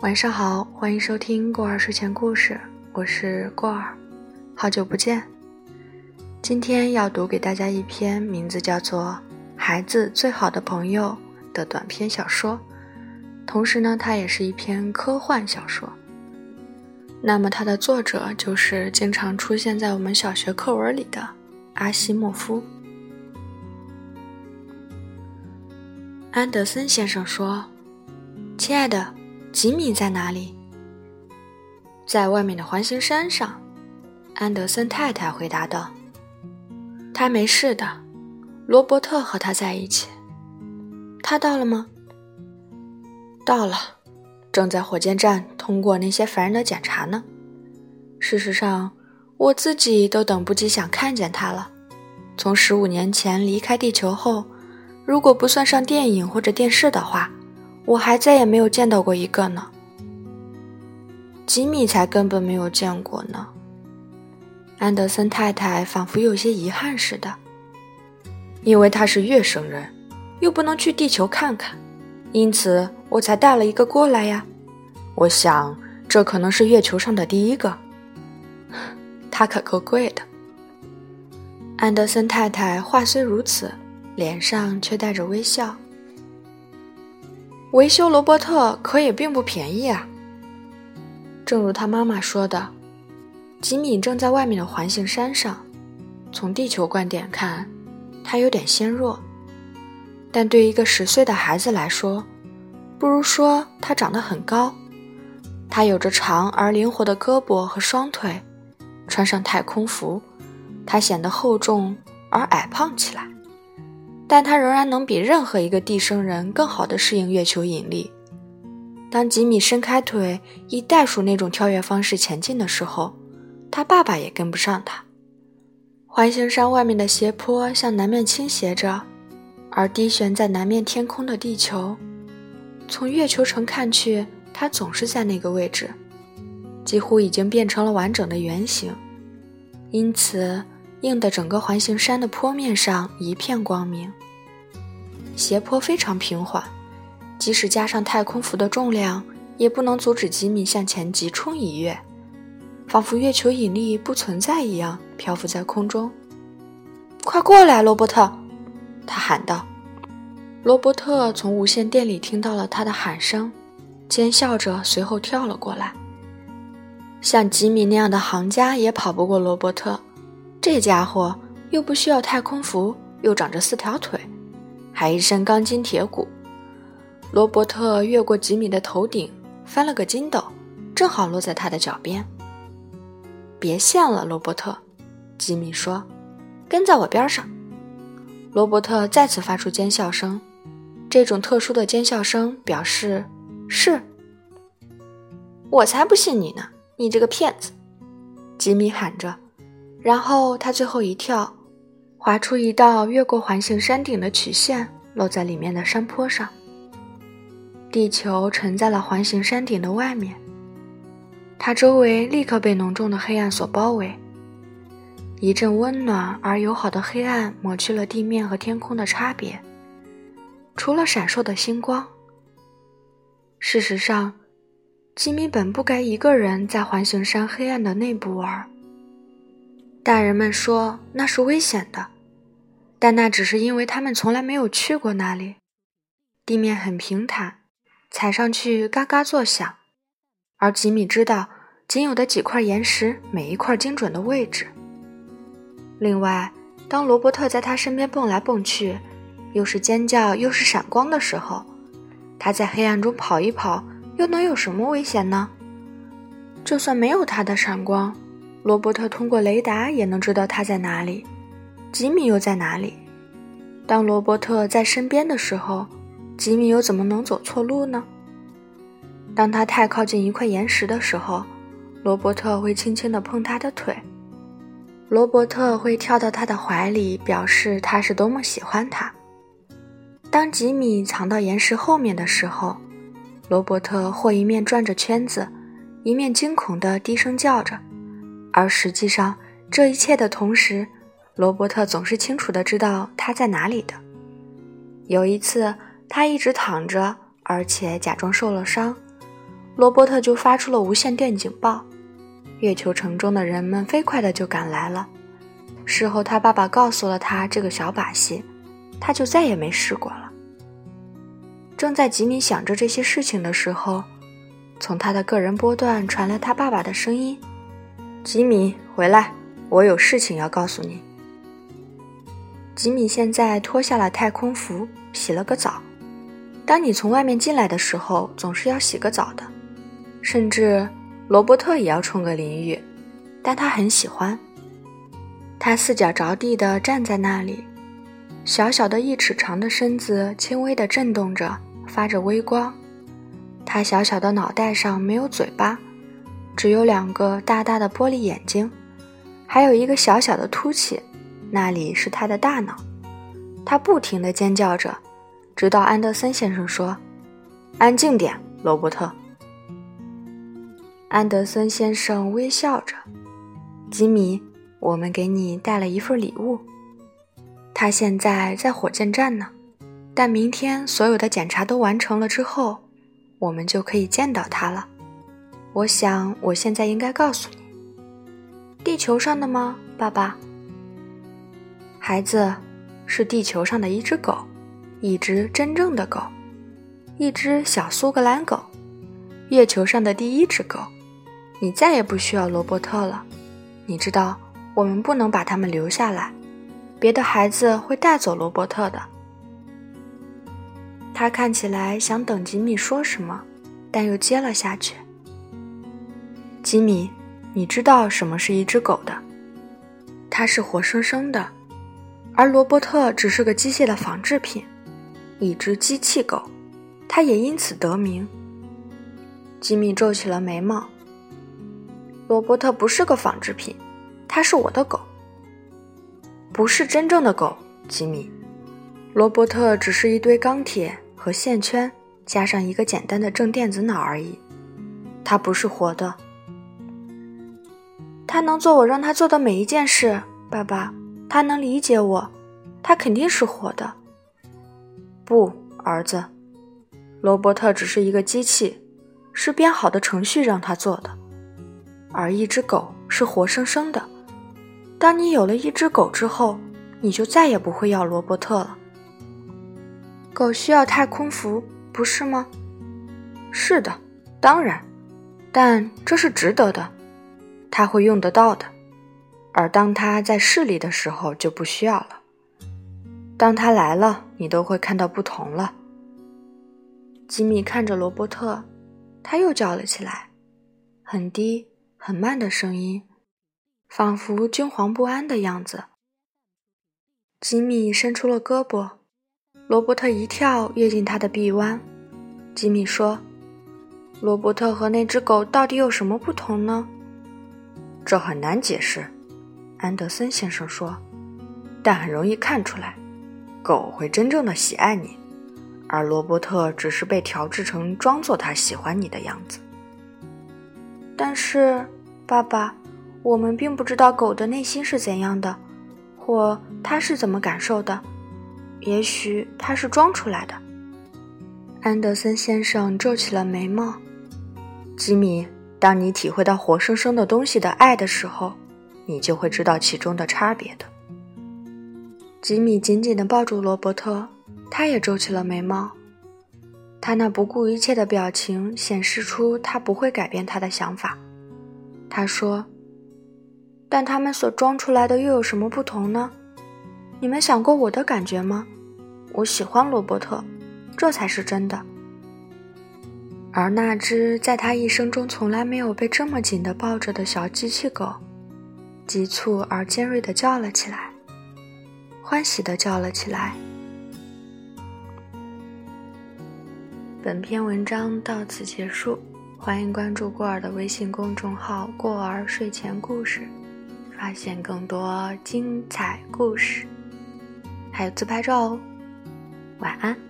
晚上好，欢迎收听过儿睡前故事，我是过儿，好久不见。今天要读给大家一篇名字叫做《孩子最好的朋友》的短篇小说，同时呢，它也是一篇科幻小说。那么，它的作者就是经常出现在我们小学课文里的阿西莫夫。安德森先生说：“亲爱的。”吉米在哪里？在外面的环形山上，安德森太太回答道：“他没事的，罗伯特和他在一起。他到了吗？到了，正在火箭站通过那些烦人的检查呢。事实上，我自己都等不及想看见他了。从十五年前离开地球后，如果不算上电影或者电视的话。”我还再也没有见到过一个呢。吉米才根本没有见过呢。安德森太太仿佛有些遗憾似的，因为他是月生人，又不能去地球看看，因此我才带了一个过来呀。我想这可能是月球上的第一个。他可够贵的。安德森太太话虽如此，脸上却带着微笑。维修罗伯特可也并不便宜啊。正如他妈妈说的，吉米正在外面的环形山上。从地球观点看，他有点纤弱，但对一个十岁的孩子来说，不如说他长得很高。他有着长而灵活的胳膊和双腿，穿上太空服，他显得厚重而矮胖起来。但他仍然能比任何一个地生人更好地适应月球引力。当吉米伸开腿以袋鼠那种跳跃方式前进的时候，他爸爸也跟不上他。环形山外面的斜坡向南面倾斜着，而低悬在南面天空的地球，从月球城看去，它总是在那个位置，几乎已经变成了完整的圆形，因此。映得整个环形山的坡面上一片光明。斜坡非常平缓，即使加上太空服的重量，也不能阻止吉米向前急冲一跃，仿佛月球引力不存在一样漂浮在空中。快过来，罗伯特！他喊道。罗伯特从无线电里听到了他的喊声，尖笑着，随后跳了过来。像吉米那样的行家也跑不过罗伯特。这家伙又不需要太空服，又长着四条腿，还一身钢筋铁骨。罗伯特越过吉米的头顶，翻了个筋斗，正好落在他的脚边。别陷了，罗伯特，吉米说：“跟在我边上。”罗伯特再次发出尖笑声，这种特殊的尖笑声表示是。我才不信你呢，你这个骗子！吉米喊着。然后他最后一跳，划出一道越过环形山顶的曲线，落在里面的山坡上。地球沉在了环形山顶的外面，它周围立刻被浓重的黑暗所包围。一阵温暖而友好的黑暗抹去了地面和天空的差别，除了闪烁的星光。事实上，吉米本不该一个人在环形山黑暗的内部玩。大人们说那是危险的，但那只是因为他们从来没有去过那里。地面很平坦，踩上去嘎嘎作响，而吉米知道仅有的几块岩石每一块精准的位置。另外，当罗伯特在他身边蹦来蹦去，又是尖叫又是闪光的时候，他在黑暗中跑一跑，又能有什么危险呢？就算没有他的闪光。罗伯特通过雷达也能知道他在哪里，吉米又在哪里。当罗伯特在身边的时候，吉米又怎么能走错路呢？当他太靠近一块岩石的时候，罗伯特会轻轻地碰他的腿。罗伯特会跳到他的怀里，表示他是多么喜欢他。当吉米藏到岩石后面的时候，罗伯特或一面转着圈子，一面惊恐地低声叫着。而实际上，这一切的同时，罗伯特总是清楚地知道他在哪里的。有一次，他一直躺着，而且假装受了伤。罗伯特就发出了无线电警报。月球城中的人们飞快的就赶来了。事后，他爸爸告诉了他这个小把戏，他就再也没试过了。正在吉米想着这些事情的时候，从他的个人波段传来他爸爸的声音：“吉米，回来，我有事情要告诉你。”吉米现在脱下了太空服，洗了个澡。当你从外面进来的时候，总是要洗个澡的。甚至罗伯特也要冲个淋浴，但他很喜欢。他四脚着地地站在那里，小小的一尺长的身子轻微地震动着，发着微光。他小小的脑袋上没有嘴巴，只有两个大大的玻璃眼睛，还有一个小小的凸起。那里是他的大脑，他不停地尖叫着，直到安德森先生说：“安静点，罗伯特。”安德森先生微笑着：“吉米，我们给你带了一份礼物。他现在在火箭站呢，但明天所有的检查都完成了之后，我们就可以见到他了。我想，我现在应该告诉你，地球上的吗，爸爸？”孩子，是地球上的一只狗，一只真正的狗，一只小苏格兰狗，月球上的第一只狗。你再也不需要罗伯特了。你知道，我们不能把他们留下来，别的孩子会带走罗伯特的。他看起来想等吉米说什么，但又接了下去。吉米，你知道什么是一只狗的？它是活生生的。而罗伯特只是个机械的仿制品，一只机器狗，它也因此得名。吉米皱起了眉毛。罗伯特不是个仿制品，他是我的狗，不是真正的狗。吉米，罗伯特只是一堆钢铁和线圈，加上一个简单的正电子脑而已，他不是活的。他能做我让他做的每一件事，爸爸。他能理解我，他肯定是活的。不，儿子，罗伯特只是一个机器，是编好的程序让他做的。而一只狗是活生生的。当你有了一只狗之后，你就再也不会要罗伯特了。狗需要太空服，不是吗？是的，当然，但这是值得的，他会用得到的。而当他在市里的时候就不需要了。当他来了，你都会看到不同了。吉米看着罗伯特，他又叫了起来，很低很慢的声音，仿佛惊惶不安的样子。吉米伸出了胳膊，罗伯特一跳跃进他的臂弯。吉米说：“罗伯特和那只狗到底有什么不同呢？”这很难解释。安德森先生说：“但很容易看出来，狗会真正的喜爱你，而罗伯特只是被调制成装作他喜欢你的样子。但是，爸爸，我们并不知道狗的内心是怎样的，或它是怎么感受的。也许它是装出来的。”安德森先生皱起了眉毛。吉米，当你体会到活生生的东西的爱的时候。你就会知道其中的差别的。吉米紧紧地抱住罗伯特，他也皱起了眉毛。他那不顾一切的表情显示出他不会改变他的想法。他说：“但他们所装出来的又有什么不同呢？你们想过我的感觉吗？我喜欢罗伯特，这才是真的。而那只在他一生中从来没有被这么紧的抱着的小机器狗。”急促而尖锐的叫了起来，欢喜的叫了起来。本篇文章到此结束，欢迎关注过儿的微信公众号“过儿睡前故事”，发现更多精彩故事，还有自拍照哦。晚安。